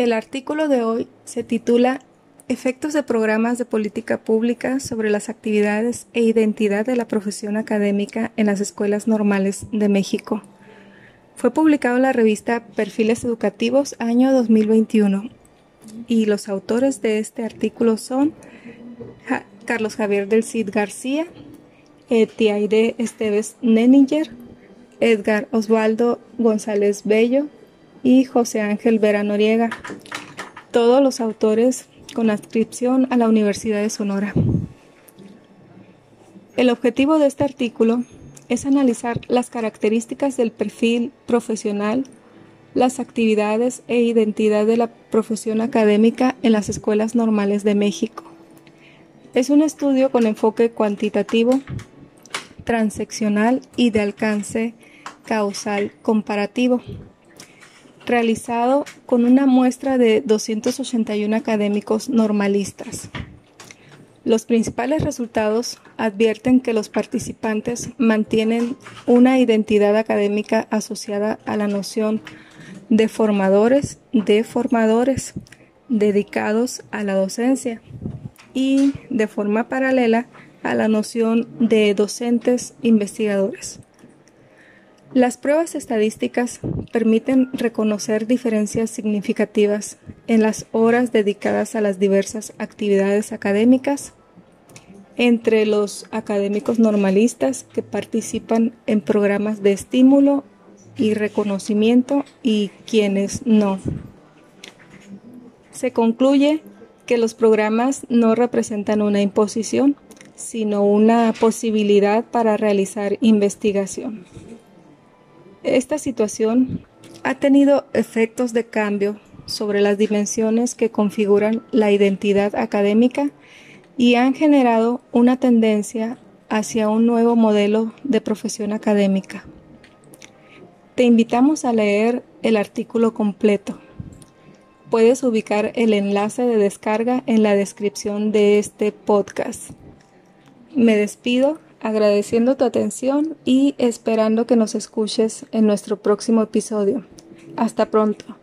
El artículo de hoy se titula Efectos de programas de política pública sobre las actividades e identidad de la profesión académica en las escuelas normales de México. Fue publicado en la revista Perfiles Educativos año 2021 y los autores de este artículo son Carlos Javier del Cid García, Etiaide Esteves Neninger, Edgar Osvaldo González Bello y José Ángel Vera Noriega, todos los autores con adscripción a la Universidad de Sonora. El objetivo de este artículo es analizar las características del perfil profesional, las actividades e identidad de la profesión académica en las escuelas normales de México. Es un estudio con enfoque cuantitativo, transeccional y de alcance causal comparativo realizado con una muestra de 281 académicos normalistas. Los principales resultados advierten que los participantes mantienen una identidad académica asociada a la noción de formadores, de formadores dedicados a la docencia y de forma paralela a la noción de docentes investigadores. Las pruebas estadísticas permiten reconocer diferencias significativas en las horas dedicadas a las diversas actividades académicas entre los académicos normalistas que participan en programas de estímulo y reconocimiento y quienes no. Se concluye que los programas no representan una imposición, sino una posibilidad para realizar investigación. Esta situación ha tenido efectos de cambio sobre las dimensiones que configuran la identidad académica y han generado una tendencia hacia un nuevo modelo de profesión académica. Te invitamos a leer el artículo completo. Puedes ubicar el enlace de descarga en la descripción de este podcast. Me despido agradeciendo tu atención y esperando que nos escuches en nuestro próximo episodio. Hasta pronto.